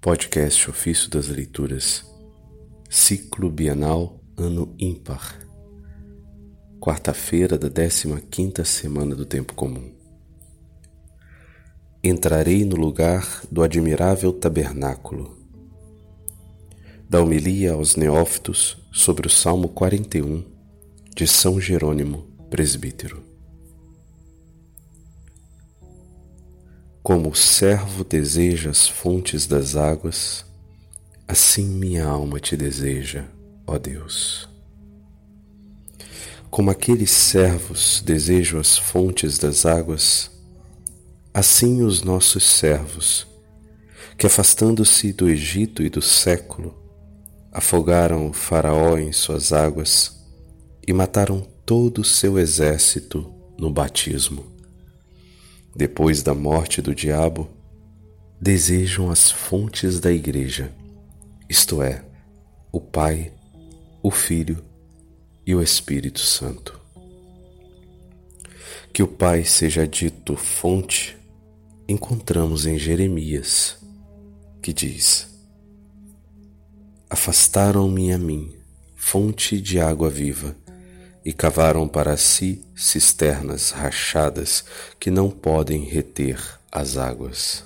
Podcast Ofício das Leituras, Ciclo Bienal Ano Ímpar, quarta-feira da 15ª semana do Tempo Comum. Entrarei no lugar do admirável tabernáculo. Da homilia aos neófitos sobre o Salmo 41 de São Jerônimo, presbítero. Como o servo deseja as fontes das águas, assim minha alma te deseja, ó Deus. Como aqueles servos desejam as fontes das águas, assim os nossos servos, que afastando-se do Egito e do século, afogaram o Faraó em suas águas e mataram todo o seu exército no batismo depois da morte do diabo, desejam as fontes da Igreja, isto é, o Pai, o Filho e o Espírito Santo. Que o Pai seja dito fonte, encontramos em Jeremias, que diz: Afastaram-me a mim, fonte de água viva e cavaram para si cisternas rachadas que não podem reter as águas.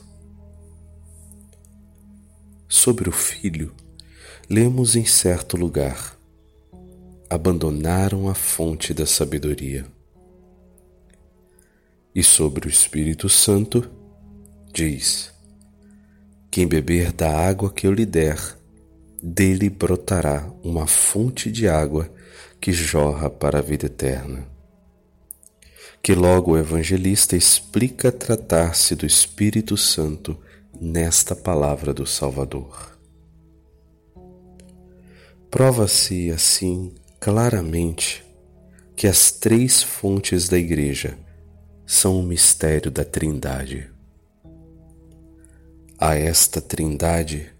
Sobre o filho, lemos em certo lugar: abandonaram a fonte da sabedoria. E sobre o Espírito Santo, diz: Quem beber da água que eu lhe der, dele brotará uma fonte de água que jorra para a vida eterna. Que logo o evangelista explica tratar-se do Espírito Santo nesta palavra do Salvador. Prova-se assim claramente que as três fontes da Igreja são o mistério da Trindade. A esta Trindade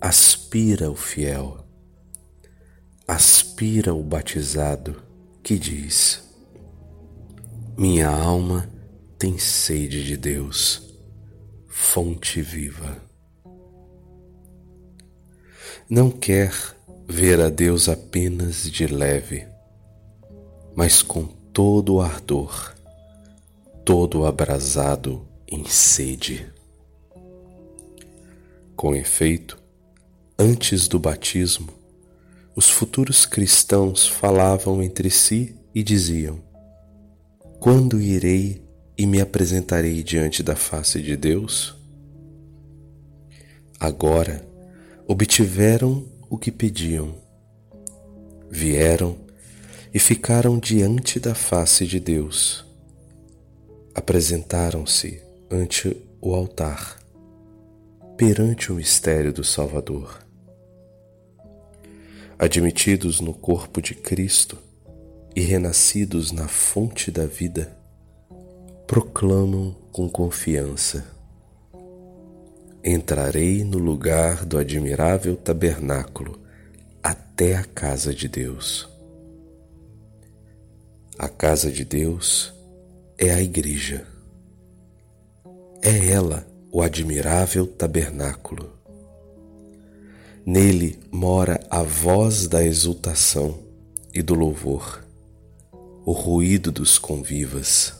aspira o fiel aspira o batizado que diz: Minha alma tem sede de Deus, fonte viva. Não quer ver a Deus apenas de leve, mas com todo o ardor, todo abrasado em sede. Com efeito, antes do batismo, os futuros cristãos falavam entre si e diziam: Quando irei e me apresentarei diante da face de Deus? Agora obtiveram o que pediam. Vieram e ficaram diante da face de Deus. Apresentaram-se ante o altar, perante o mistério do Salvador admitidos no corpo de Cristo e renascidos na fonte da vida, proclamam com confiança: Entrarei no lugar do admirável tabernáculo até a casa de Deus. A casa de Deus é a Igreja. É ela o admirável tabernáculo Nele mora a voz da exultação e do louvor, o ruído dos convivas.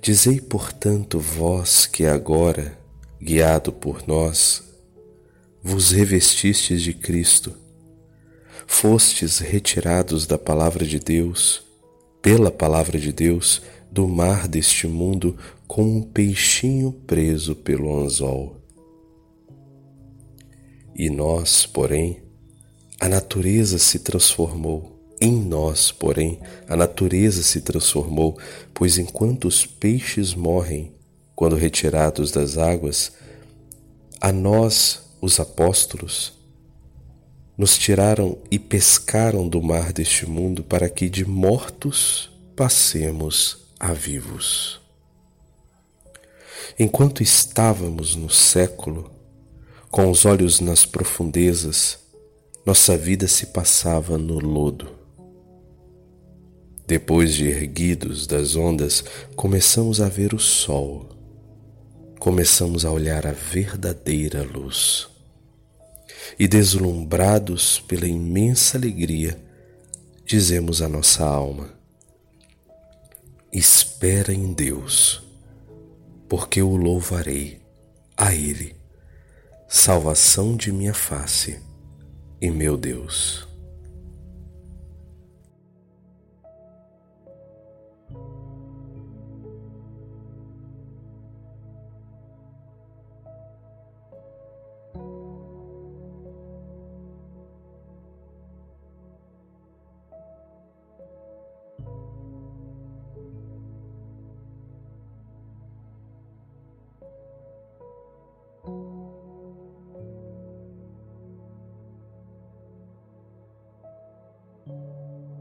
Dizei, portanto, vós que agora, guiado por nós, vos revestistes de Cristo, fostes retirados da palavra de Deus, pela palavra de Deus, do mar deste mundo, como um peixinho preso pelo anzol e nós, porém, a natureza se transformou. Em nós, porém, a natureza se transformou, pois enquanto os peixes morrem quando retirados das águas, a nós, os apóstolos, nos tiraram e pescaram do mar deste mundo para que de mortos passemos a vivos. Enquanto estávamos no século, com os olhos nas profundezas, nossa vida se passava no lodo. Depois de erguidos das ondas, começamos a ver o sol. começamos a olhar a verdadeira luz. E deslumbrados pela imensa alegria, dizemos à nossa alma: Espera em Deus, porque o louvarei a Ele, salvação de minha face e meu Deus.